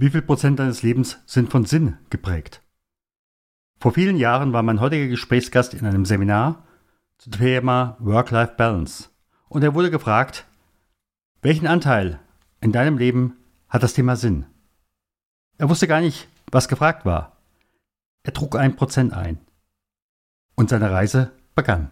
Wie viel Prozent deines Lebens sind von Sinn geprägt? Vor vielen Jahren war mein heutiger Gesprächsgast in einem Seminar zum Thema Work-Life-Balance. Und er wurde gefragt, welchen Anteil in deinem Leben hat das Thema Sinn? Er wusste gar nicht, was gefragt war. Er trug ein Prozent ein. Und seine Reise begann.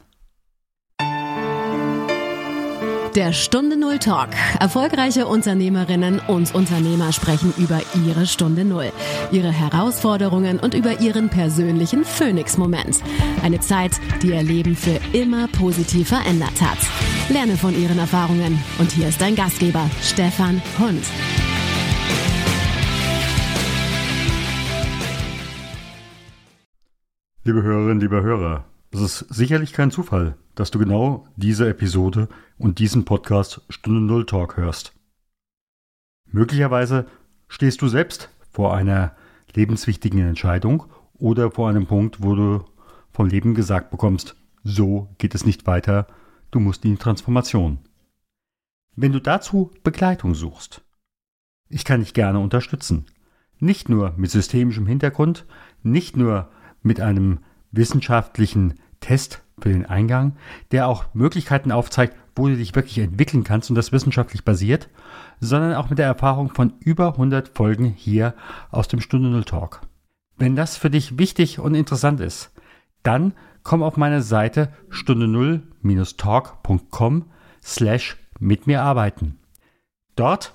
Der Stunde Null Talk. Erfolgreiche Unternehmerinnen und Unternehmer sprechen über ihre Stunde Null, ihre Herausforderungen und über ihren persönlichen Phoenix-Moment. Eine Zeit, die ihr Leben für immer positiv verändert hat. Lerne von ihren Erfahrungen. Und hier ist dein Gastgeber, Stefan Hund. Liebe Hörerinnen, liebe Hörer, es ist sicherlich kein Zufall, dass du genau diese Episode und diesen Podcast Stunde Null Talk hörst. Möglicherweise stehst du selbst vor einer lebenswichtigen Entscheidung oder vor einem Punkt, wo du vom Leben gesagt bekommst, so geht es nicht weiter, du musst in die Transformation. Wenn du dazu Begleitung suchst, ich kann dich gerne unterstützen. Nicht nur mit systemischem Hintergrund, nicht nur mit einem wissenschaftlichen Test für den Eingang, der auch Möglichkeiten aufzeigt, wo du dich wirklich entwickeln kannst und das wissenschaftlich basiert, sondern auch mit der Erfahrung von über 100 Folgen hier aus dem Stunde Null Talk. Wenn das für dich wichtig und interessant ist, dann komm auf meine Seite stunde null-talk.com slash mit mir arbeiten. Dort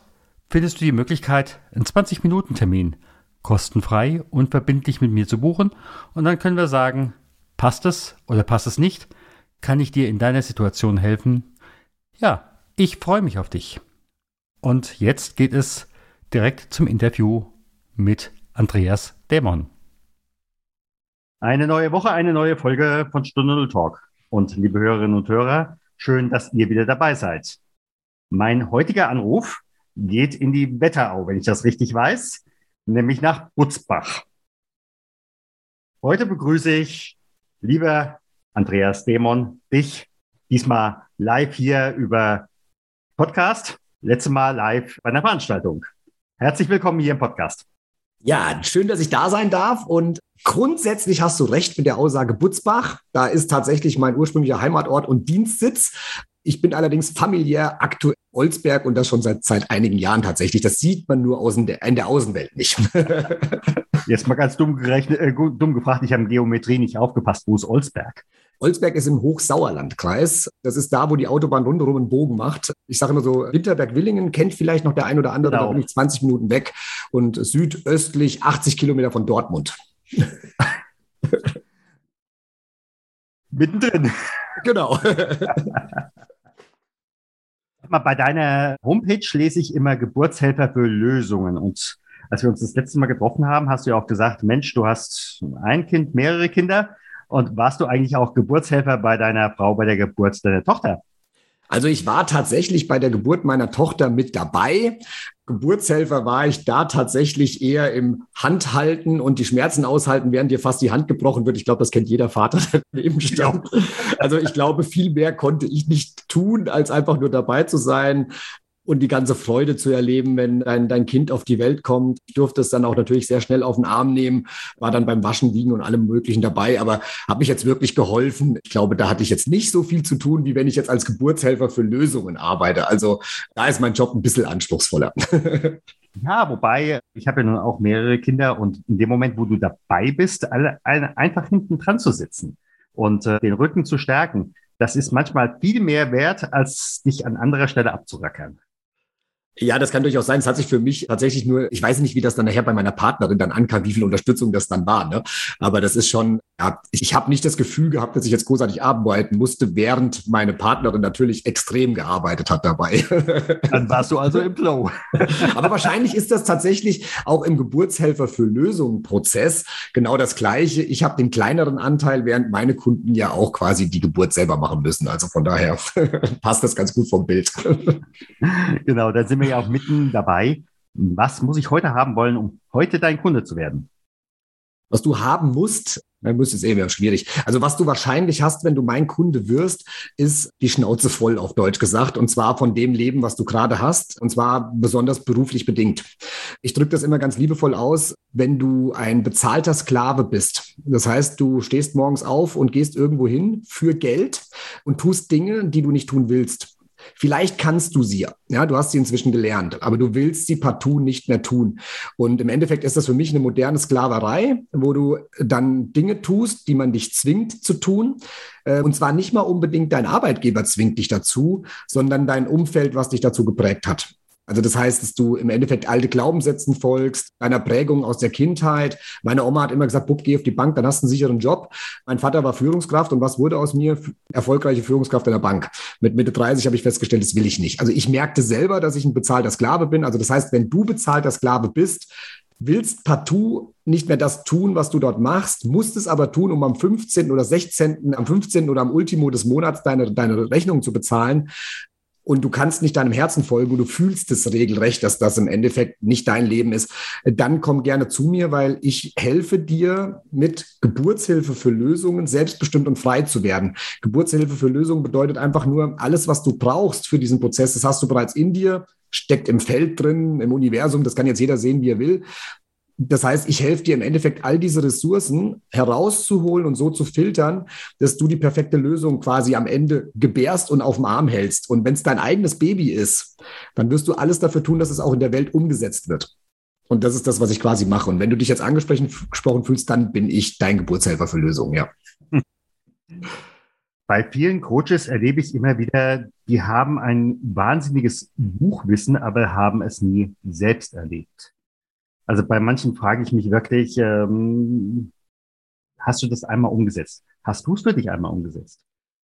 findest du die Möglichkeit, einen 20-Minuten-Termin kostenfrei und verbindlich mit mir zu buchen und dann können wir sagen, Passt es oder passt es nicht? Kann ich dir in deiner Situation helfen? Ja, ich freue mich auf dich. Und jetzt geht es direkt zum Interview mit Andreas Dämon. Eine neue Woche, eine neue Folge von Stunde Null Talk. Und liebe Hörerinnen und Hörer, schön, dass ihr wieder dabei seid. Mein heutiger Anruf geht in die Wetterau, wenn ich das richtig weiß, nämlich nach Butzbach. Heute begrüße ich Lieber Andreas Dämon, dich diesmal live hier über Podcast, letztes Mal live bei einer Veranstaltung. Herzlich willkommen hier im Podcast. Ja, schön, dass ich da sein darf. Und grundsätzlich hast du recht mit der Aussage Butzbach. Da ist tatsächlich mein ursprünglicher Heimatort und Dienstsitz. Ich bin allerdings familiär aktuell Olsberg und das schon seit, seit einigen Jahren tatsächlich. Das sieht man nur außen der, in der Außenwelt nicht. Jetzt mal ganz dumm, gerechnet, äh, dumm gefragt, ich habe in Geometrie nicht aufgepasst. Wo ist Olsberg? Olsberg ist im Hochsauerlandkreis. Das ist da, wo die Autobahn rundherum einen Bogen macht. Ich sage immer so, Winterberg-Willingen kennt vielleicht noch der ein oder andere, genau. da bin ich 20 Minuten weg und südöstlich 80 Kilometer von Dortmund. Mittendrin. Genau. bei deiner Homepage lese ich immer Geburtshelfer für Lösungen. Und als wir uns das letzte Mal getroffen haben, hast du ja auch gesagt, Mensch, du hast ein Kind, mehrere Kinder. Und warst du eigentlich auch Geburtshelfer bei deiner Frau bei der Geburt deiner Tochter? Also ich war tatsächlich bei der Geburt meiner Tochter mit dabei. Geburtshelfer war ich da tatsächlich eher im Handhalten und die Schmerzen aushalten, während dir fast die Hand gebrochen wird. Ich glaube, das kennt jeder Vater, der daneben stand. Also ich glaube, viel mehr konnte ich nicht tun, als einfach nur dabei zu sein und die ganze Freude zu erleben, wenn dein, dein Kind auf die Welt kommt. Ich durfte es dann auch natürlich sehr schnell auf den Arm nehmen, war dann beim Waschen, Wiegen und allem Möglichen dabei, aber habe mich jetzt wirklich geholfen. Ich glaube, da hatte ich jetzt nicht so viel zu tun, wie wenn ich jetzt als Geburtshelfer für Lösungen arbeite. Also da ist mein Job ein bisschen anspruchsvoller. Ja, wobei, ich habe ja nun auch mehrere Kinder und in dem Moment, wo du dabei bist, alle, alle einfach hinten dran zu sitzen und äh, den Rücken zu stärken, das ist manchmal viel mehr wert, als dich an anderer Stelle abzurackern. Ja, das kann durchaus sein. Es hat sich für mich tatsächlich nur, ich weiß nicht, wie das dann nachher bei meiner Partnerin dann ankam, wie viel Unterstützung das dann war. Ne? Aber das ist schon, ja, ich habe nicht das Gefühl gehabt, dass ich jetzt großartig arbeiten musste, während meine Partnerin natürlich extrem gearbeitet hat dabei. Dann warst du also im Flow. Aber wahrscheinlich ist das tatsächlich auch im Geburtshelfer für Lösungen Prozess genau das Gleiche. Ich habe den kleineren Anteil, während meine Kunden ja auch quasi die Geburt selber machen müssen. Also von daher passt das ganz gut vom Bild. Genau, da sind wir ja auch mitten dabei. Was muss ich heute haben wollen, um heute dein Kunde zu werden? Was du haben musst, dann müsste es eben schwierig. Also was du wahrscheinlich hast, wenn du mein Kunde wirst, ist die Schnauze voll, auf Deutsch gesagt. Und zwar von dem Leben, was du gerade hast. Und zwar besonders beruflich bedingt. Ich drücke das immer ganz liebevoll aus, wenn du ein bezahlter Sklave bist. Das heißt, du stehst morgens auf und gehst irgendwo hin für Geld und tust Dinge, die du nicht tun willst. Vielleicht kannst du sie, ja, du hast sie inzwischen gelernt, aber du willst sie partout nicht mehr tun. Und im Endeffekt ist das für mich eine moderne Sklaverei, wo du dann Dinge tust, die man dich zwingt zu tun. Äh, und zwar nicht mal unbedingt dein Arbeitgeber zwingt dich dazu, sondern dein Umfeld, was dich dazu geprägt hat. Also das heißt, dass du im Endeffekt alte Glaubenssätzen folgst, deiner Prägung aus der Kindheit. Meine Oma hat immer gesagt, Bub, geh auf die Bank, dann hast du einen sicheren Job. Mein Vater war Führungskraft und was wurde aus mir? Erfolgreiche Führungskraft in der Bank. Mit Mitte 30 habe ich festgestellt, das will ich nicht. Also ich merkte selber, dass ich ein bezahlter Sklave bin. Also das heißt, wenn du bezahlter Sklave bist, willst partout nicht mehr das tun, was du dort machst, musst es aber tun, um am 15. oder 16., am 15. oder am Ultimo des Monats deine, deine Rechnung zu bezahlen, und du kannst nicht deinem Herzen folgen und du fühlst es regelrecht, dass das im Endeffekt nicht dein Leben ist, dann komm gerne zu mir, weil ich helfe dir mit Geburtshilfe für Lösungen selbstbestimmt und frei zu werden. Geburtshilfe für Lösungen bedeutet einfach nur alles, was du brauchst für diesen Prozess, das hast du bereits in dir, steckt im Feld drin, im Universum, das kann jetzt jeder sehen, wie er will. Das heißt, ich helfe dir im Endeffekt, all diese Ressourcen herauszuholen und so zu filtern, dass du die perfekte Lösung quasi am Ende gebärst und auf dem Arm hältst. Und wenn es dein eigenes Baby ist, dann wirst du alles dafür tun, dass es auch in der Welt umgesetzt wird. Und das ist das, was ich quasi mache. Und wenn du dich jetzt angesprochen fühlst, dann bin ich dein Geburtshelfer für Lösungen, ja. Bei vielen Coaches erlebe ich immer wieder, die haben ein wahnsinniges Buchwissen, aber haben es nie selbst erlebt. Also bei manchen frage ich mich wirklich, ähm, hast du das einmal umgesetzt? Hast du es für dich einmal umgesetzt?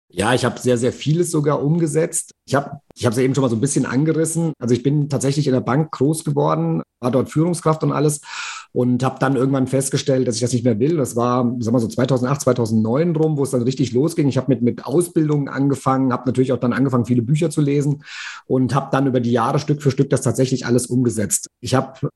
Ja, ich habe sehr, sehr vieles sogar umgesetzt. Ich habe ich es ja eben schon mal so ein bisschen angerissen. Also ich bin tatsächlich in der Bank groß geworden, war dort Führungskraft und alles und habe dann irgendwann festgestellt, dass ich das nicht mehr will. Das war, sagen wir so 2008, 2009 rum, wo es dann richtig losging. Ich habe mit, mit Ausbildungen angefangen, habe natürlich auch dann angefangen, viele Bücher zu lesen und habe dann über die Jahre Stück für Stück das tatsächlich alles umgesetzt. Ich habe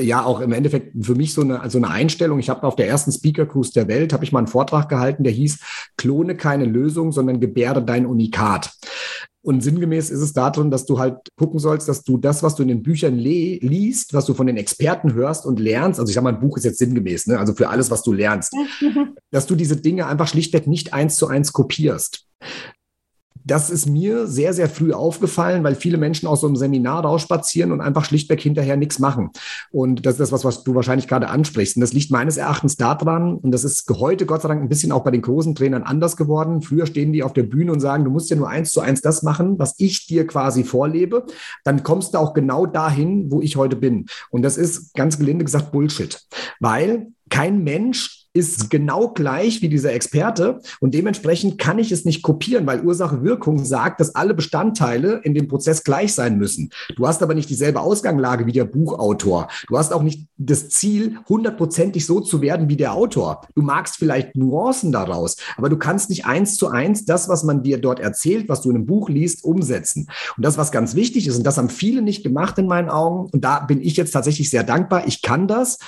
ja auch im Endeffekt für mich so eine, also eine Einstellung. Ich habe auf der ersten Speaker Cruise der Welt, habe ich mal einen Vortrag gehalten, der hieß, klone keine Lösung, sondern gebäre dein Unikat. Und sinngemäß ist es darin, dass du halt gucken sollst, dass du das, was du in den Büchern liest, was du von den Experten hörst und lernst, also ich sage mal, ein Buch ist jetzt sinngemäß, ne? also für alles, was du lernst, dass du diese Dinge einfach schlichtweg nicht eins zu eins kopierst. Das ist mir sehr, sehr früh aufgefallen, weil viele Menschen aus so einem Seminar rausspazieren und einfach schlichtweg hinterher nichts machen. Und das ist das, was, was du wahrscheinlich gerade ansprichst. Und das liegt meines Erachtens daran, und das ist heute Gott sei Dank ein bisschen auch bei den großen Trainern anders geworden. Früher stehen die auf der Bühne und sagen, du musst ja nur eins zu eins das machen, was ich dir quasi vorlebe. Dann kommst du auch genau dahin, wo ich heute bin. Und das ist ganz gelinde gesagt Bullshit. Weil kein Mensch ist genau gleich wie dieser Experte und dementsprechend kann ich es nicht kopieren, weil Ursache-Wirkung sagt, dass alle Bestandteile in dem Prozess gleich sein müssen. Du hast aber nicht dieselbe Ausgangslage wie der Buchautor. Du hast auch nicht das Ziel, hundertprozentig so zu werden wie der Autor. Du magst vielleicht Nuancen daraus, aber du kannst nicht eins zu eins das, was man dir dort erzählt, was du in einem Buch liest, umsetzen. Und das, was ganz wichtig ist, und das haben viele nicht gemacht in meinen Augen, und da bin ich jetzt tatsächlich sehr dankbar, ich kann das,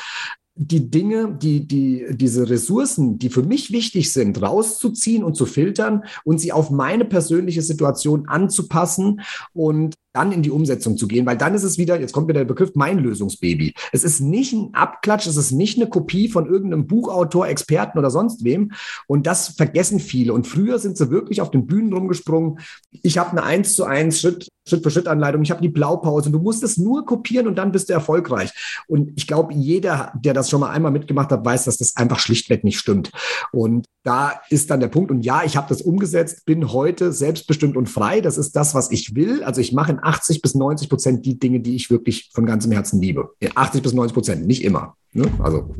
die Dinge, die, die, diese Ressourcen, die für mich wichtig sind, rauszuziehen und zu filtern und sie auf meine persönliche Situation anzupassen. Und dann in die Umsetzung zu gehen, weil dann ist es wieder, jetzt kommt wieder der Begriff, mein Lösungsbaby. Es ist nicht ein Abklatsch, es ist nicht eine Kopie von irgendeinem Buchautor, Experten oder sonst wem. Und das vergessen viele. Und früher sind sie wirklich auf den Bühnen rumgesprungen. Ich habe eine eins zu eins Schritt, Schritt für Schritt Anleitung. Ich habe die Blaupause. Du musst es nur kopieren und dann bist du erfolgreich. Und ich glaube, jeder, der das schon mal einmal mitgemacht hat, weiß, dass das einfach schlichtweg nicht stimmt. Und da ist dann der Punkt. Und ja, ich habe das umgesetzt, bin heute selbstbestimmt und frei. Das ist das, was ich will. Also ich mache in 80 bis 90 Prozent die Dinge, die ich wirklich von ganzem Herzen liebe. 80 bis 90 Prozent, nicht immer. Ne? Also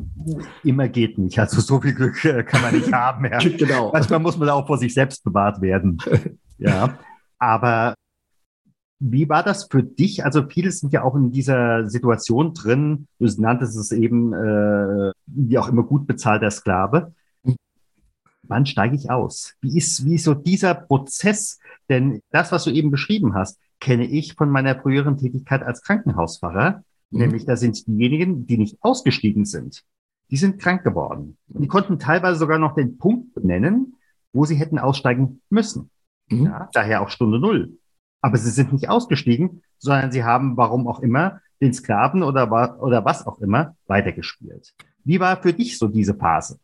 immer geht nicht. Also so viel Glück äh, kann man nicht haben. Ja. genau. Manchmal muss man auch vor sich selbst bewahrt werden. ja, aber wie war das für dich? Also viele sind ja auch in dieser Situation drin. Du nanntest es eben, äh, wie auch immer gut bezahlter Sklave wann steige ich aus? Wie ist, wie ist so dieser Prozess? Denn das, was du eben beschrieben hast, kenne ich von meiner früheren Tätigkeit als Krankenhausfahrer. Mhm. Nämlich, da sind diejenigen, die nicht ausgestiegen sind. die sind krank geworden. Die konnten teilweise sogar noch den Punkt benennen, wo sie hätten aussteigen müssen. Mhm. Ja, daher auch Stunde Null. Aber sie sind nicht ausgestiegen, sondern sie haben, warum auch immer, den Sklaven oder, oder was auch immer weitergespielt. Wie war für dich so diese Phase?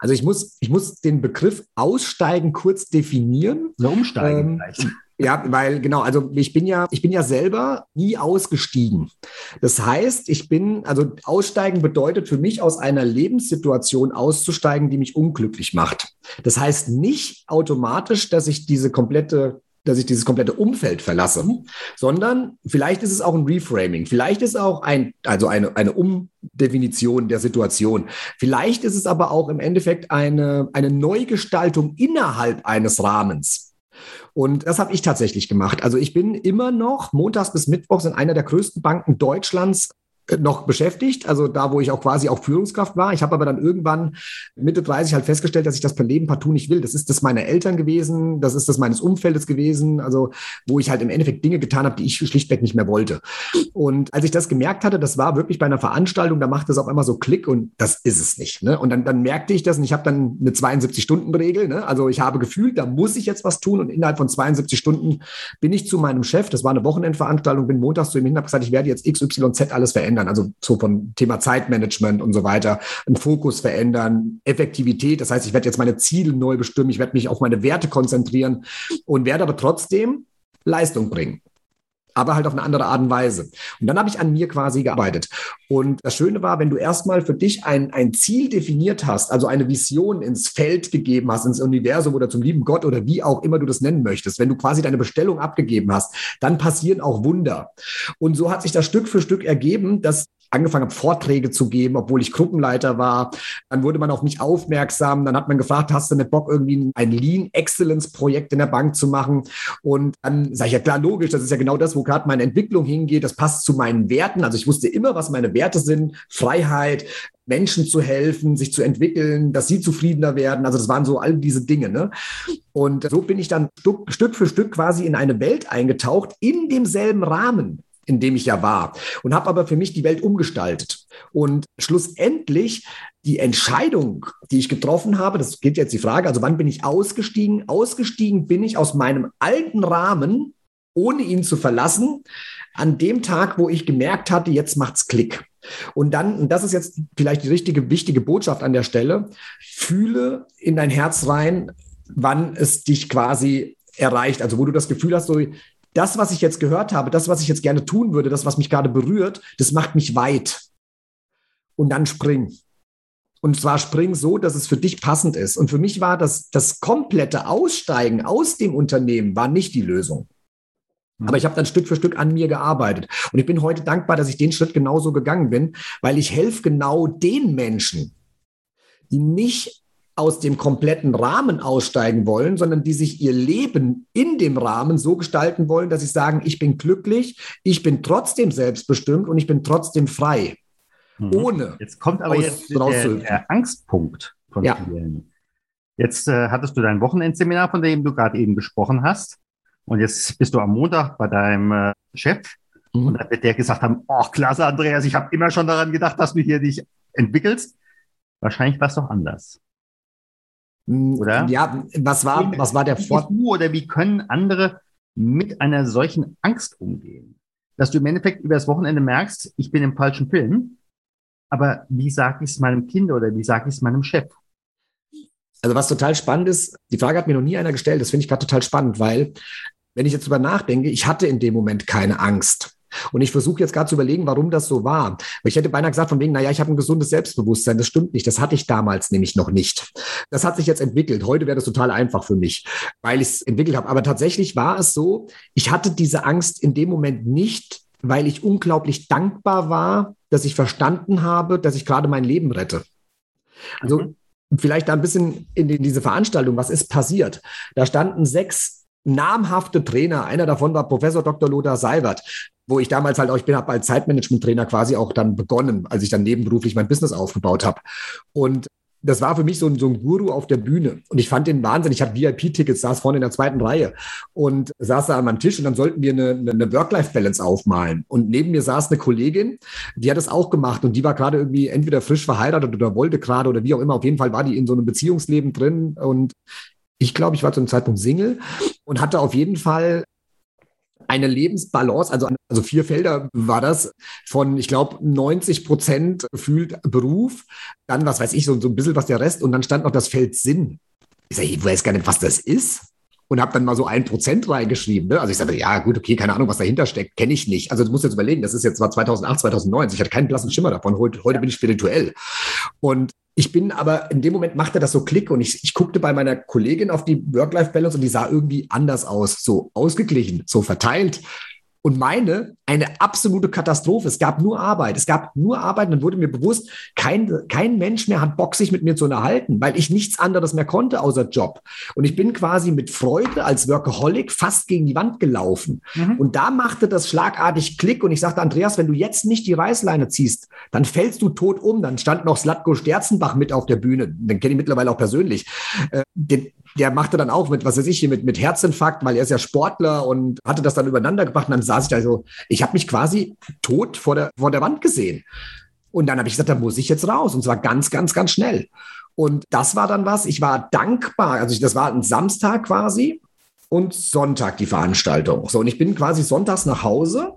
Also ich muss, ich muss den Begriff Aussteigen kurz definieren. Oder umsteigen ähm, vielleicht. Ja, weil genau, also ich bin ja, ich bin ja selber nie ausgestiegen. Das heißt, ich bin, also aussteigen bedeutet für mich aus einer Lebenssituation auszusteigen, die mich unglücklich macht. Das heißt nicht automatisch, dass ich diese komplette dass ich dieses komplette Umfeld verlasse, sondern vielleicht ist es auch ein Reframing, vielleicht ist es auch ein, also eine, eine Umdefinition der Situation. Vielleicht ist es aber auch im Endeffekt eine, eine Neugestaltung innerhalb eines Rahmens. Und das habe ich tatsächlich gemacht. Also ich bin immer noch montags bis mittwochs in einer der größten Banken Deutschlands noch beschäftigt, also da, wo ich auch quasi auch Führungskraft war. Ich habe aber dann irgendwann Mitte 30 halt festgestellt, dass ich das per Leben partout nicht will. Das ist das meiner Eltern gewesen, das ist das meines Umfeldes gewesen, also wo ich halt im Endeffekt Dinge getan habe, die ich schlichtweg nicht mehr wollte. Und als ich das gemerkt hatte, das war wirklich bei einer Veranstaltung, da macht es auf einmal so Klick und das ist es nicht. Ne? Und dann, dann merkte ich das und ich habe dann eine 72-Stunden-Regel. Ne? Also ich habe gefühlt, da muss ich jetzt was tun und innerhalb von 72 Stunden bin ich zu meinem Chef, das war eine Wochenendveranstaltung, bin montags zu ihm hin, habe gesagt, ich werde jetzt XYZ alles verändern verändern. Also so von Thema Zeitmanagement und so weiter, einen Fokus verändern, Effektivität. Das heißt, ich werde jetzt meine Ziele neu bestimmen, ich werde mich auf meine Werte konzentrieren und werde aber trotzdem Leistung bringen aber halt auf eine andere Art und Weise. Und dann habe ich an mir quasi gearbeitet. Und das Schöne war, wenn du erstmal für dich ein, ein Ziel definiert hast, also eine Vision ins Feld gegeben hast, ins Universum oder zum lieben Gott oder wie auch immer du das nennen möchtest, wenn du quasi deine Bestellung abgegeben hast, dann passieren auch Wunder. Und so hat sich das Stück für Stück ergeben, dass angefangen habe, Vorträge zu geben, obwohl ich Gruppenleiter war. Dann wurde man auf mich aufmerksam. Dann hat man gefragt, hast du nicht Bock, irgendwie ein Lean Excellence Projekt in der Bank zu machen? Und dann sage ich ja klar, logisch, das ist ja genau das, wo gerade meine Entwicklung hingeht. Das passt zu meinen Werten. Also ich wusste immer, was meine Werte sind. Freiheit, Menschen zu helfen, sich zu entwickeln, dass sie zufriedener werden. Also das waren so all diese Dinge. Ne? Und so bin ich dann Stück, Stück für Stück quasi in eine Welt eingetaucht, in demselben Rahmen in dem ich ja war und habe aber für mich die Welt umgestaltet. Und schlussendlich die Entscheidung, die ich getroffen habe, das geht jetzt die Frage, also wann bin ich ausgestiegen? Ausgestiegen bin ich aus meinem alten Rahmen, ohne ihn zu verlassen, an dem Tag, wo ich gemerkt hatte, jetzt macht's Klick. Und dann, und das ist jetzt vielleicht die richtige, wichtige Botschaft an der Stelle, fühle in dein Herz rein, wann es dich quasi erreicht. Also wo du das Gefühl hast, so das, was ich jetzt gehört habe, das, was ich jetzt gerne tun würde, das, was mich gerade berührt, das macht mich weit. Und dann spring. Und zwar spring so, dass es für dich passend ist. Und für mich war das, das komplette Aussteigen aus dem Unternehmen war nicht die Lösung. Mhm. Aber ich habe dann Stück für Stück an mir gearbeitet. Und ich bin heute dankbar, dass ich den Schritt genauso gegangen bin, weil ich helfe genau den Menschen, die nicht aus dem kompletten Rahmen aussteigen wollen, sondern die sich ihr Leben in dem Rahmen so gestalten wollen, dass sie sagen, ich bin glücklich, ich bin trotzdem selbstbestimmt und ich bin trotzdem frei. Mhm. Ohne. Jetzt kommt aber jetzt der, der, Angstpunkt von ja. vielen. Jetzt äh, hattest du dein Wochenendseminar, von dem du gerade eben gesprochen hast. Und jetzt bist du am Montag bei deinem äh, Chef. Mhm. Und da wird der gesagt haben, oh, klasse, Andreas, ich habe immer schon daran gedacht, dass du hier dich entwickelst. Wahrscheinlich war es doch anders. Hm, oder? Ja, was war, was war der Vorteil? Oder wie können andere mit einer solchen Angst umgehen? Dass du im Endeffekt über das Wochenende merkst, ich bin im falschen Film, aber wie sage ich es meinem Kind oder wie sage ich es meinem Chef? Also was total spannend ist, die Frage hat mir noch nie einer gestellt, das finde ich gerade total spannend, weil wenn ich jetzt drüber nachdenke, ich hatte in dem Moment keine Angst. Und ich versuche jetzt gerade zu überlegen, warum das so war. Ich hätte beinahe gesagt, von wegen, naja, ich habe ein gesundes Selbstbewusstsein. Das stimmt nicht. Das hatte ich damals nämlich noch nicht. Das hat sich jetzt entwickelt. Heute wäre das total einfach für mich, weil ich es entwickelt habe. Aber tatsächlich war es so, ich hatte diese Angst in dem Moment nicht, weil ich unglaublich dankbar war, dass ich verstanden habe, dass ich gerade mein Leben rette. Also mhm. vielleicht da ein bisschen in diese Veranstaltung, was ist passiert? Da standen sechs namhafte Trainer. Einer davon war Professor Dr. Lothar Seibert wo ich damals halt auch, ich bin habe als Zeitmanagement-Trainer quasi auch dann begonnen, als ich dann nebenberuflich mein Business aufgebaut habe. Und das war für mich so ein, so ein Guru auf der Bühne. Und ich fand den Wahnsinn. Ich habe VIP-Tickets, saß vorne in der zweiten Reihe und saß da an meinem Tisch und dann sollten wir eine, eine Work-Life-Balance aufmalen. Und neben mir saß eine Kollegin, die hat das auch gemacht und die war gerade irgendwie entweder frisch verheiratet oder wollte gerade oder wie auch immer. Auf jeden Fall war die in so einem Beziehungsleben drin und ich glaube, ich war zu dem Zeitpunkt Single und hatte auf jeden Fall eine Lebensbalance, also, also vier Felder war das, von, ich glaube, 90 Prozent fühlt Beruf, dann, was weiß ich, so, so ein bisschen was der Rest und dann stand noch das Feld Sinn. Ich sage, ich weiß gar nicht, was das ist und habe dann mal so ein Prozent reingeschrieben. Ne? Also ich sage, ja gut, okay, keine Ahnung, was dahinter steckt, kenne ich nicht. Also du musst jetzt überlegen, das ist jetzt zwar 2008, 2009, ich hatte keinen blassen Schimmer davon, heute, heute bin ich spirituell. Und ich bin aber, in dem Moment machte das so Klick und ich, ich guckte bei meiner Kollegin auf die Work-Life-Balance und die sah irgendwie anders aus, so ausgeglichen, so verteilt. Und meine, eine absolute Katastrophe. Es gab nur Arbeit. Es gab nur Arbeit. Und dann wurde mir bewusst, kein, kein Mensch mehr hat Bock, sich mit mir zu unterhalten, weil ich nichts anderes mehr konnte außer Job. Und ich bin quasi mit Freude als Workaholic fast gegen die Wand gelaufen. Mhm. Und da machte das schlagartig Klick. Und ich sagte, Andreas, wenn du jetzt nicht die Reißleine ziehst, dann fällst du tot um. Dann stand noch Slatko Sterzenbach mit auf der Bühne. Den kenne ich mittlerweile auch persönlich. Äh, den, der machte dann auch mit, was weiß ich, hier mit, mit Herzinfarkt, weil er ist ja Sportler und hatte das dann übereinander gebracht. Und dann saß ich da so, ich habe mich quasi tot vor der, vor der Wand gesehen. Und dann habe ich gesagt, da muss ich jetzt raus. Und zwar ganz, ganz, ganz schnell. Und das war dann was, ich war dankbar. Also ich, das war ein Samstag quasi und Sonntag die Veranstaltung. So, und ich bin quasi sonntags nach Hause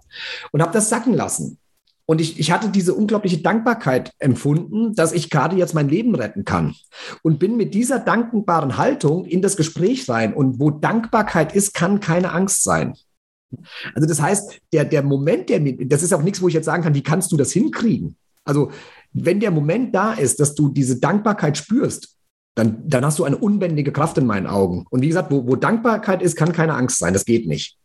und habe das sacken lassen. Und ich, ich hatte diese unglaubliche Dankbarkeit empfunden, dass ich gerade jetzt mein Leben retten kann. Und bin mit dieser dankbaren Haltung in das Gespräch rein. Und wo Dankbarkeit ist, kann keine Angst sein. Also das heißt, der, der Moment, der mir, das ist auch nichts, wo ich jetzt sagen kann, wie kannst du das hinkriegen? Also wenn der Moment da ist, dass du diese Dankbarkeit spürst, dann, dann hast du eine unbändige Kraft in meinen Augen. Und wie gesagt, wo, wo Dankbarkeit ist, kann keine Angst sein. Das geht nicht.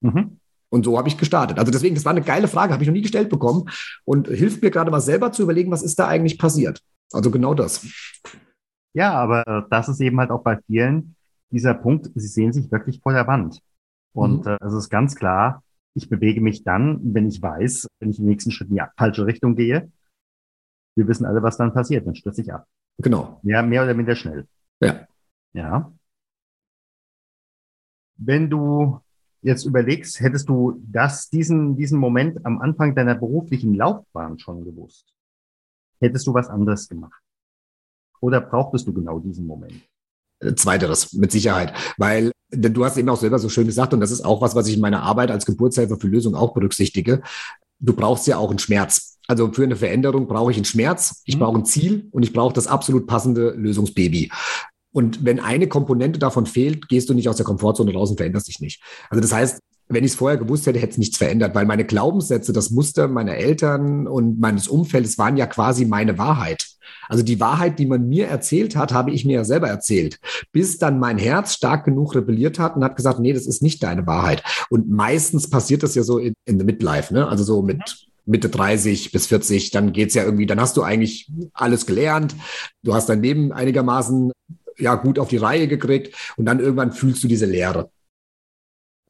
Mhm. Und so habe ich gestartet. Also deswegen, das war eine geile Frage, habe ich noch nie gestellt bekommen und hilft mir gerade mal selber zu überlegen, was ist da eigentlich passiert. Also genau das. Ja, aber das ist eben halt auch bei vielen dieser Punkt, sie sehen sich wirklich vor der Wand. Und mhm. äh, es ist ganz klar, ich bewege mich dann, wenn ich weiß, wenn ich den nächsten Schritt in die falsche Richtung gehe. Wir wissen alle, was dann passiert, dann stürze ich ab. Genau. Ja, mehr oder minder schnell. Ja. Ja. Wenn du jetzt überlegst, hättest du das, diesen, diesen Moment am Anfang deiner beruflichen Laufbahn schon gewusst, hättest du was anderes gemacht? Oder brauchtest du genau diesen Moment? Äh, zweiteres, mit Sicherheit. Weil du hast eben auch selber so schön gesagt, und das ist auch was, was ich in meiner Arbeit als Geburtshelfer für Lösungen auch berücksichtige. Du brauchst ja auch einen Schmerz. Also für eine Veränderung brauche ich einen Schmerz, ich mhm. brauche ein Ziel und ich brauche das absolut passende Lösungsbaby. Und wenn eine Komponente davon fehlt, gehst du nicht aus der Komfortzone raus und veränderst dich nicht. Also das heißt, wenn ich es vorher gewusst hätte, hätte es nichts verändert, weil meine Glaubenssätze, das Muster meiner Eltern und meines Umfeldes waren ja quasi meine Wahrheit. Also die Wahrheit, die man mir erzählt hat, habe ich mir ja selber erzählt, bis dann mein Herz stark genug rebelliert hat und hat gesagt, nee, das ist nicht deine Wahrheit. Und meistens passiert das ja so in, in the midlife, ne? also so mit Mitte 30 bis 40, dann geht's ja irgendwie, dann hast du eigentlich alles gelernt, du hast dein Leben einigermaßen ja gut auf die Reihe gekriegt und dann irgendwann fühlst du diese Leere.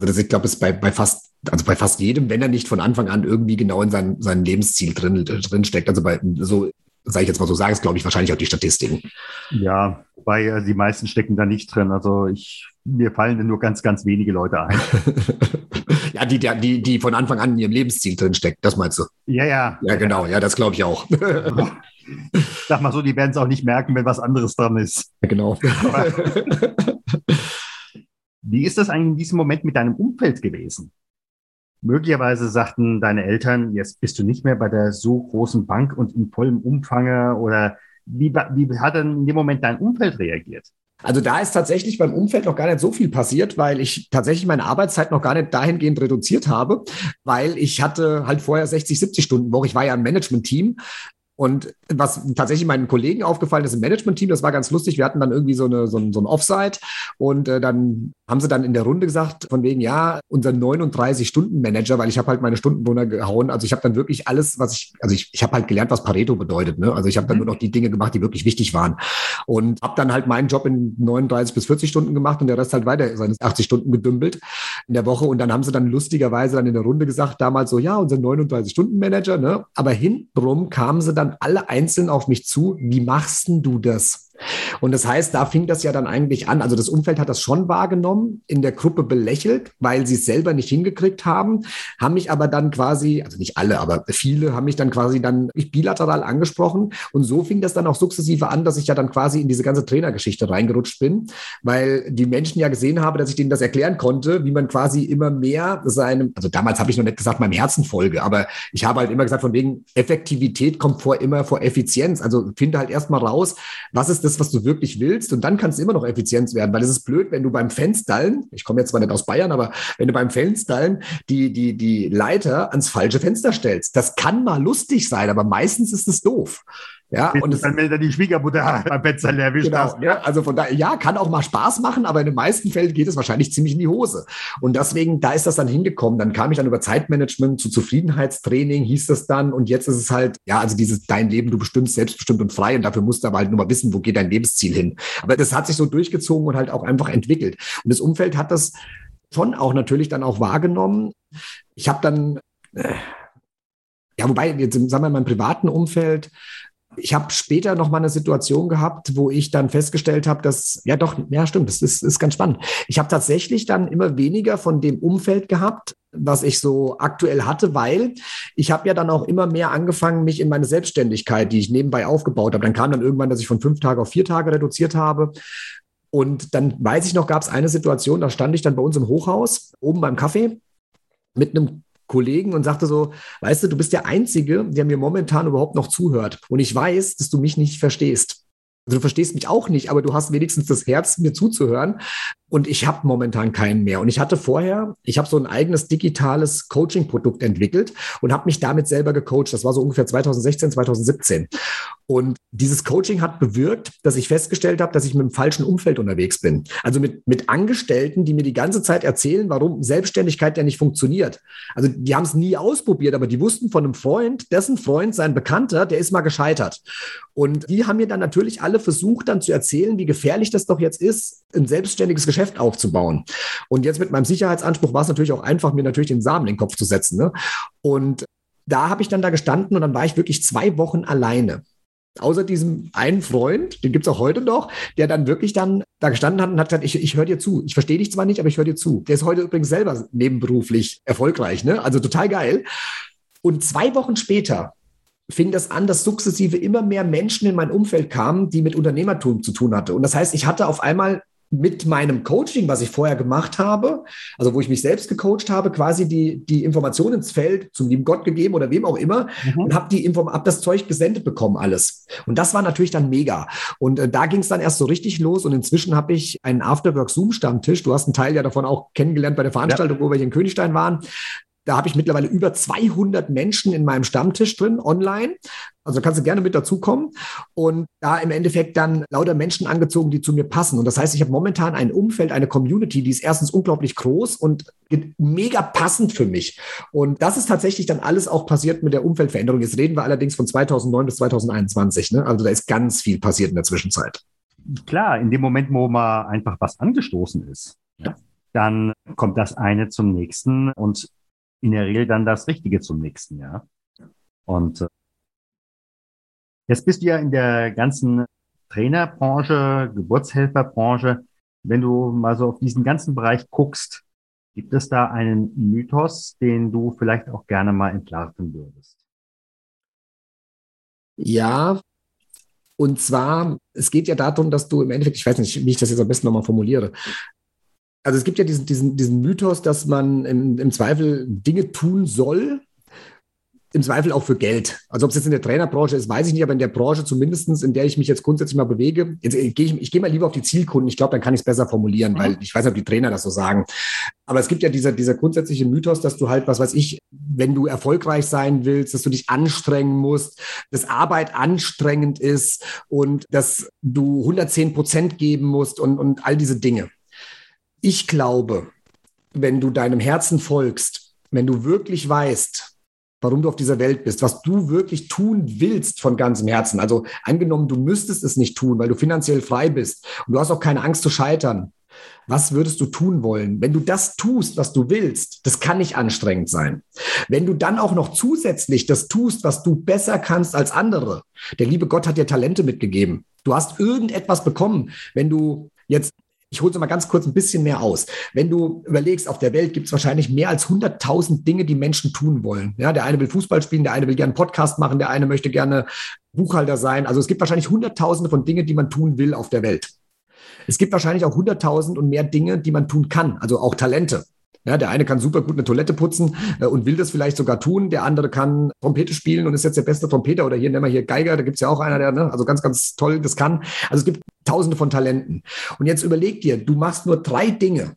Also das, ich glaube, ist bei, bei fast, also bei fast jedem, wenn er nicht von Anfang an irgendwie genau in sein, sein Lebensziel drin, drin steckt. Also bei so, sage ich jetzt mal so, sagen es, glaube ich, wahrscheinlich auch die Statistiken. Ja, wobei äh, die meisten stecken da nicht drin. Also ich, mir fallen nur ganz, ganz wenige Leute ein. ja, die, die, die von Anfang an in ihrem Lebensziel drin steckt, das meinst du? Ja, ja. Ja, genau, ja, das glaube ich auch. Sag mal so, die werden es auch nicht merken, wenn was anderes dran ist. Ja, genau. wie ist das eigentlich in diesem Moment mit deinem Umfeld gewesen? Möglicherweise sagten deine Eltern, jetzt bist du nicht mehr bei der so großen Bank und in vollem Umfange oder wie, wie hat denn in dem Moment dein Umfeld reagiert? Also da ist tatsächlich beim Umfeld noch gar nicht so viel passiert, weil ich tatsächlich meine Arbeitszeit noch gar nicht dahingehend reduziert habe, weil ich hatte halt vorher 60, 70 Stunden Woche. Ich war ja im Management-Team und was tatsächlich meinen Kollegen aufgefallen ist im Management-Team, das war ganz lustig. Wir hatten dann irgendwie so, eine, so ein, so ein Offside und äh, dann haben sie dann in der Runde gesagt, von wegen, ja, unser 39-Stunden-Manager, weil ich habe halt meine Stunden runtergehauen. Also ich habe dann wirklich alles, was ich, also ich, ich habe halt gelernt, was Pareto bedeutet. Ne? Also ich habe dann mhm. nur noch die Dinge gemacht, die wirklich wichtig waren. Und habe dann halt meinen Job in 39 bis 40 Stunden gemacht und der Rest halt weiter seine 80 Stunden gedümpelt in der Woche. Und dann haben sie dann lustigerweise dann in der Runde gesagt, damals so, ja, unser 39-Stunden-Manager, ne? Aber hintenrum kamen sie dann dann alle einzeln auf mich zu, wie machst denn du das? Und das heißt, da fing das ja dann eigentlich an. Also das Umfeld hat das schon wahrgenommen, in der Gruppe belächelt, weil sie es selber nicht hingekriegt haben, haben mich aber dann quasi, also nicht alle, aber viele haben mich dann quasi dann bilateral angesprochen. Und so fing das dann auch sukzessive an, dass ich ja dann quasi in diese ganze Trainergeschichte reingerutscht bin, weil die Menschen ja gesehen haben, dass ich denen das erklären konnte, wie man quasi immer mehr seinem, also damals habe ich noch nicht gesagt, meinem Herzen folge, aber ich habe halt immer gesagt, von wegen Effektivität kommt vor immer vor Effizienz. Also finde halt erstmal raus, was ist das, was du wirklich willst. Und dann kannst du immer noch Effizienz werden, weil es ist blöd, wenn du beim Fenstern, ich komme jetzt zwar nicht aus Bayern, aber wenn du beim Fenstern die, die, die Leiter ans falsche Fenster stellst. Das kann mal lustig sein, aber meistens ist es doof. Ja, und es, dann, wenn dann die Schwiegermutter beim Fenster erwischt genau, hast. Ja, also von daher, ja, kann auch mal Spaß machen, aber in den meisten Fällen geht es wahrscheinlich ziemlich in die Hose. Und deswegen, da ist das dann hingekommen. Dann kam ich dann über Zeitmanagement zu Zufriedenheitstraining, hieß das dann. Und jetzt ist es halt, ja, also dieses dein Leben, du bestimmst selbstbestimmt und frei. Und dafür musst du aber halt nur mal wissen, wo geht dein Lebensziel hin. Aber das hat sich so durchgezogen und halt auch einfach entwickelt. Und das Umfeld hat das schon auch natürlich dann auch wahrgenommen. Ich habe dann, äh, ja, wobei, jetzt sagen wir mal, in meinem privaten Umfeld ich habe später noch mal eine Situation gehabt, wo ich dann festgestellt habe, dass, ja doch, ja stimmt, das ist, ist ganz spannend. Ich habe tatsächlich dann immer weniger von dem Umfeld gehabt, was ich so aktuell hatte, weil ich habe ja dann auch immer mehr angefangen, mich in meine Selbstständigkeit, die ich nebenbei aufgebaut habe. Dann kam dann irgendwann, dass ich von fünf Tage auf vier Tage reduziert habe. Und dann weiß ich noch, gab es eine Situation, da stand ich dann bei uns im Hochhaus, oben beim Kaffee, mit einem Kollegen und sagte so, weißt du, du bist der Einzige, der mir momentan überhaupt noch zuhört. Und ich weiß, dass du mich nicht verstehst. Also du verstehst mich auch nicht, aber du hast wenigstens das Herz, mir zuzuhören. Und ich habe momentan keinen mehr. Und ich hatte vorher, ich habe so ein eigenes digitales Coaching-Produkt entwickelt und habe mich damit selber gecoacht. Das war so ungefähr 2016, 2017. Und dieses Coaching hat bewirkt, dass ich festgestellt habe, dass ich mit dem falschen Umfeld unterwegs bin. Also mit, mit Angestellten, die mir die ganze Zeit erzählen, warum Selbstständigkeit ja nicht funktioniert. Also die haben es nie ausprobiert, aber die wussten von einem Freund, dessen Freund, sein Bekannter, der ist mal gescheitert. Und die haben mir dann natürlich alle versucht, dann zu erzählen, wie gefährlich das doch jetzt ist, ein selbstständiges Geschäft aufzubauen. Und jetzt mit meinem Sicherheitsanspruch war es natürlich auch einfach, mir natürlich den Samen in den Kopf zu setzen. Ne? Und da habe ich dann da gestanden und dann war ich wirklich zwei Wochen alleine. Außer diesem einen Freund, den gibt's auch heute noch, der dann wirklich dann da gestanden hat und hat gesagt, ich, ich höre dir zu. Ich verstehe dich zwar nicht, aber ich höre dir zu. Der ist heute übrigens selber nebenberuflich erfolgreich, ne? Also total geil. Und zwei Wochen später fing das an, dass sukzessive immer mehr Menschen in mein Umfeld kamen, die mit Unternehmertum zu tun hatte. Und das heißt, ich hatte auf einmal mit meinem Coaching, was ich vorher gemacht habe, also wo ich mich selbst gecoacht habe, quasi die, die Information ins Feld zum lieben Gott gegeben oder wem auch immer mhm. und habe die Inform hab das Zeug gesendet bekommen, alles. Und das war natürlich dann mega. Und äh, da ging es dann erst so richtig los und inzwischen habe ich einen Afterwork-Zoom-Stammtisch. Du hast einen Teil ja davon auch kennengelernt bei der Veranstaltung, ja. wo wir hier in Königstein waren. Da habe ich mittlerweile über 200 Menschen in meinem Stammtisch drin, online. Also kannst du gerne mit dazukommen und da im Endeffekt dann lauter Menschen angezogen, die zu mir passen. Und das heißt, ich habe momentan ein Umfeld, eine Community, die ist erstens unglaublich groß und mega passend für mich. Und das ist tatsächlich dann alles auch passiert mit der Umfeldveränderung. Jetzt reden wir allerdings von 2009 bis 2021. Ne? Also da ist ganz viel passiert in der Zwischenzeit. Klar, in dem Moment, wo mal einfach was angestoßen ist, ja. dann kommt das eine zum nächsten und in der Regel dann das Richtige zum nächsten, ja. Und äh, jetzt bist du ja in der ganzen Trainerbranche, Geburtshelferbranche. Wenn du mal so auf diesen ganzen Bereich guckst, gibt es da einen Mythos, den du vielleicht auch gerne mal entlarven würdest? Ja, und zwar, es geht ja darum, dass du im Endeffekt, ich weiß nicht, wie ich das jetzt am besten nochmal formuliere, also es gibt ja diesen, diesen, diesen Mythos, dass man im, im Zweifel Dinge tun soll, im Zweifel auch für Geld. Also ob es jetzt in der Trainerbranche ist, weiß ich nicht, aber in der Branche zumindestens, in der ich mich jetzt grundsätzlich mal bewege, jetzt äh, gehe ich, ich gehe mal lieber auf die Zielkunden. Ich glaube, dann kann ich es besser formulieren, mhm. weil ich weiß nicht, ob die Trainer das so sagen. Aber es gibt ja dieser, dieser grundsätzliche Mythos, dass du halt, was weiß ich, wenn du erfolgreich sein willst, dass du dich anstrengen musst, dass Arbeit anstrengend ist und dass du 110 Prozent geben musst und, und all diese Dinge. Ich glaube, wenn du deinem Herzen folgst, wenn du wirklich weißt, warum du auf dieser Welt bist, was du wirklich tun willst von ganzem Herzen. Also angenommen, du müsstest es nicht tun, weil du finanziell frei bist und du hast auch keine Angst zu scheitern. Was würdest du tun wollen? Wenn du das tust, was du willst, das kann nicht anstrengend sein. Wenn du dann auch noch zusätzlich das tust, was du besser kannst als andere, der liebe Gott hat dir Talente mitgegeben. Du hast irgendetwas bekommen. Wenn du jetzt ich hole es mal ganz kurz ein bisschen mehr aus. Wenn du überlegst, auf der Welt gibt es wahrscheinlich mehr als 100.000 Dinge, die Menschen tun wollen. Ja, der eine will Fußball spielen, der eine will gerne einen Podcast machen, der eine möchte gerne Buchhalter sein. Also es gibt wahrscheinlich Hunderttausende von Dingen, die man tun will auf der Welt. Es gibt wahrscheinlich auch 100.000 und mehr Dinge, die man tun kann, also auch Talente. Ja, der eine kann super gut eine Toilette putzen äh, und will das vielleicht sogar tun. Der andere kann Trompete spielen und ist jetzt der beste Trompeter. Oder hier nennen wir hier Geiger, da gibt's ja auch einer, der ne, also ganz, ganz toll das kann. Also es gibt tausende von Talenten. Und jetzt überleg dir, du machst nur drei Dinge,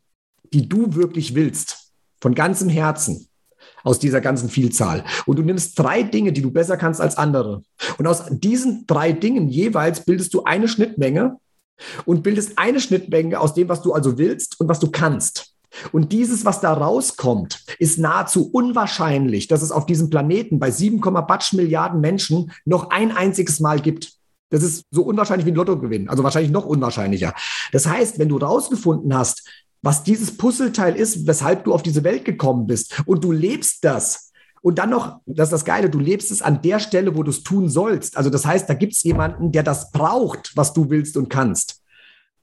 die du wirklich willst, von ganzem Herzen aus dieser ganzen Vielzahl. Und du nimmst drei Dinge, die du besser kannst als andere. Und aus diesen drei Dingen jeweils bildest du eine Schnittmenge und bildest eine Schnittmenge aus dem, was du also willst und was du kannst. Und dieses, was da rauskommt, ist nahezu unwahrscheinlich, dass es auf diesem Planeten bei 7, Batsch Milliarden Menschen noch ein einziges Mal gibt. Das ist so unwahrscheinlich wie ein Lottogewinn, also wahrscheinlich noch unwahrscheinlicher. Das heißt, wenn du rausgefunden hast, was dieses Puzzleteil ist, weshalb du auf diese Welt gekommen bist und du lebst das, und dann noch, das ist das Geile, du lebst es an der Stelle, wo du es tun sollst. Also das heißt, da gibt es jemanden, der das braucht, was du willst und kannst.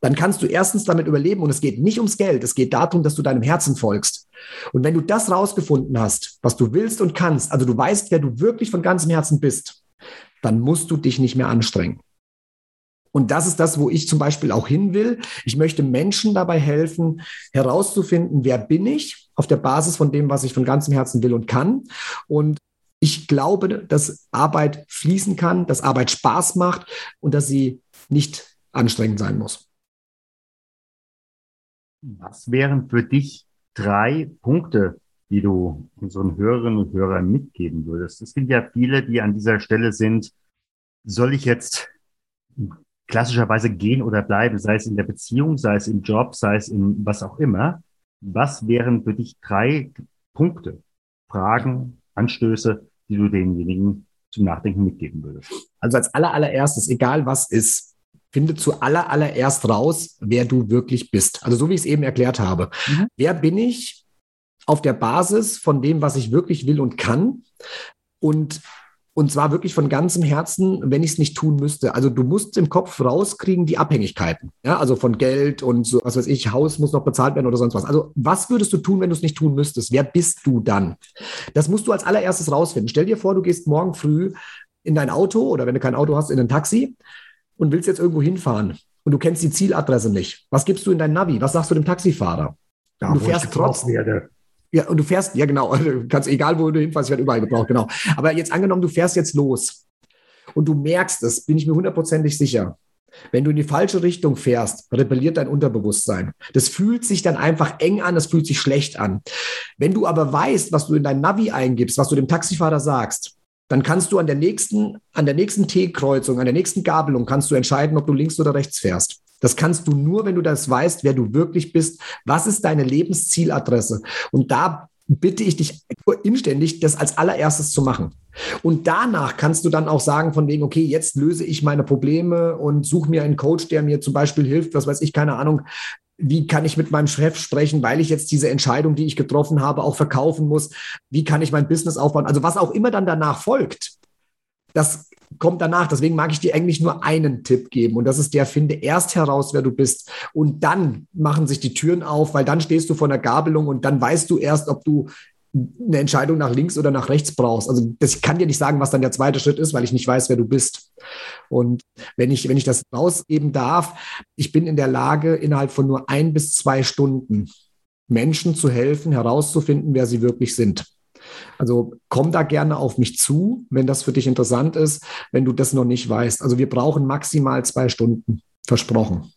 Dann kannst du erstens damit überleben und es geht nicht ums Geld, es geht darum, dass du deinem Herzen folgst. Und wenn du das rausgefunden hast, was du willst und kannst, also du weißt, wer du wirklich von ganzem Herzen bist, dann musst du dich nicht mehr anstrengen. Und das ist das, wo ich zum Beispiel auch hin will. Ich möchte Menschen dabei helfen, herauszufinden, wer bin ich auf der Basis von dem, was ich von ganzem Herzen will und kann. Und ich glaube, dass Arbeit fließen kann, dass Arbeit Spaß macht und dass sie nicht anstrengend sein muss. Was wären für dich drei Punkte, die du unseren Hörerinnen und Hörern mitgeben würdest? Es gibt ja viele, die an dieser Stelle sind, soll ich jetzt klassischerweise gehen oder bleiben, sei es in der Beziehung, sei es im Job, sei es in was auch immer. Was wären für dich drei Punkte, Fragen, Anstöße, die du denjenigen zum Nachdenken mitgeben würdest? Also als allererstes, egal was ist, finde zu allererst raus, wer du wirklich bist. Also so wie ich es eben erklärt habe. Mhm. Wer bin ich auf der Basis von dem, was ich wirklich will und kann? Und und zwar wirklich von ganzem Herzen, wenn ich es nicht tun müsste. Also du musst im Kopf rauskriegen die Abhängigkeiten. Ja, also von Geld und so, was weiß ich, Haus muss noch bezahlt werden oder sonst was. Also was würdest du tun, wenn du es nicht tun müsstest? Wer bist du dann? Das musst du als allererstes rausfinden. Stell dir vor, du gehst morgen früh in dein Auto oder wenn du kein Auto hast, in ein Taxi und willst jetzt irgendwo hinfahren und du kennst die Zieladresse nicht. Was gibst du in dein Navi? Was sagst du dem Taxifahrer? Ja, du fährst trotzdem. Werde. Ja, und du fährst, ja genau, du kannst, egal wo du hinfährst, ich werde überall gebraucht, genau. Aber jetzt angenommen, du fährst jetzt los und du merkst es, bin ich mir hundertprozentig sicher. Wenn du in die falsche Richtung fährst, rebelliert dein Unterbewusstsein. Das fühlt sich dann einfach eng an, das fühlt sich schlecht an. Wenn du aber weißt, was du in dein Navi eingibst, was du dem Taxifahrer sagst, dann kannst du an der nächsten, an der nächsten T-Kreuzung, an der nächsten Gabelung kannst du entscheiden, ob du links oder rechts fährst. Das kannst du nur, wenn du das weißt, wer du wirklich bist. Was ist deine Lebenszieladresse? Und da bitte ich dich inständig, das als allererstes zu machen. Und danach kannst du dann auch sagen von wegen, okay, jetzt löse ich meine Probleme und suche mir einen Coach, der mir zum Beispiel hilft, was weiß ich, keine Ahnung, wie kann ich mit meinem Chef sprechen, weil ich jetzt diese Entscheidung, die ich getroffen habe, auch verkaufen muss? Wie kann ich mein Business aufbauen? Also was auch immer dann danach folgt, das kommt danach. Deswegen mag ich dir eigentlich nur einen Tipp geben. Und das ist der, finde erst heraus, wer du bist. Und dann machen sich die Türen auf, weil dann stehst du vor einer Gabelung und dann weißt du erst, ob du eine Entscheidung nach links oder nach rechts brauchst. Also das, ich kann dir nicht sagen, was dann der zweite Schritt ist, weil ich nicht weiß, wer du bist. Und wenn ich, wenn ich das rausgeben darf, ich bin in der Lage, innerhalb von nur ein bis zwei Stunden Menschen zu helfen, herauszufinden, wer sie wirklich sind. Also komm da gerne auf mich zu, wenn das für dich interessant ist, wenn du das noch nicht weißt. Also wir brauchen maximal zwei Stunden, versprochen.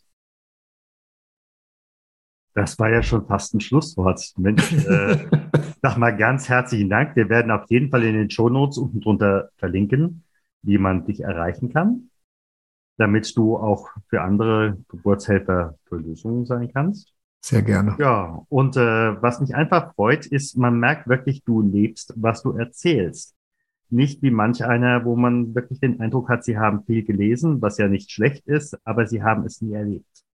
Das war ja schon fast ein Schlusswort. Mensch, äh, sag mal ganz herzlichen Dank. Wir werden auf jeden Fall in den Shownotes unten drunter verlinken, wie man dich erreichen kann, damit du auch für andere Geburtshelfer für Lösungen sein kannst. Sehr gerne. Ja, und äh, was mich einfach freut, ist, man merkt wirklich, du lebst, was du erzählst. Nicht wie manch einer, wo man wirklich den Eindruck hat, sie haben viel gelesen, was ja nicht schlecht ist, aber sie haben es nie erlebt.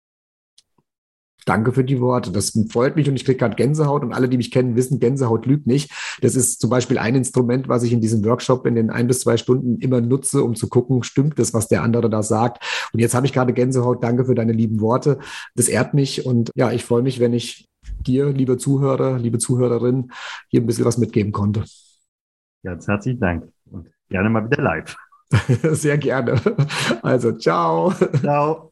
Danke für die Worte. Das freut mich und ich kriege gerade Gänsehaut und alle, die mich kennen, wissen, Gänsehaut lügt nicht. Das ist zum Beispiel ein Instrument, was ich in diesem Workshop in den ein bis zwei Stunden immer nutze, um zu gucken, stimmt das, was der andere da sagt. Und jetzt habe ich gerade Gänsehaut. Danke für deine lieben Worte. Das ehrt mich und ja, ich freue mich, wenn ich dir, liebe Zuhörer, liebe Zuhörerin, hier ein bisschen was mitgeben konnte. Ganz herzlichen Dank und gerne mal wieder live. Sehr gerne. Also, ciao. Ciao.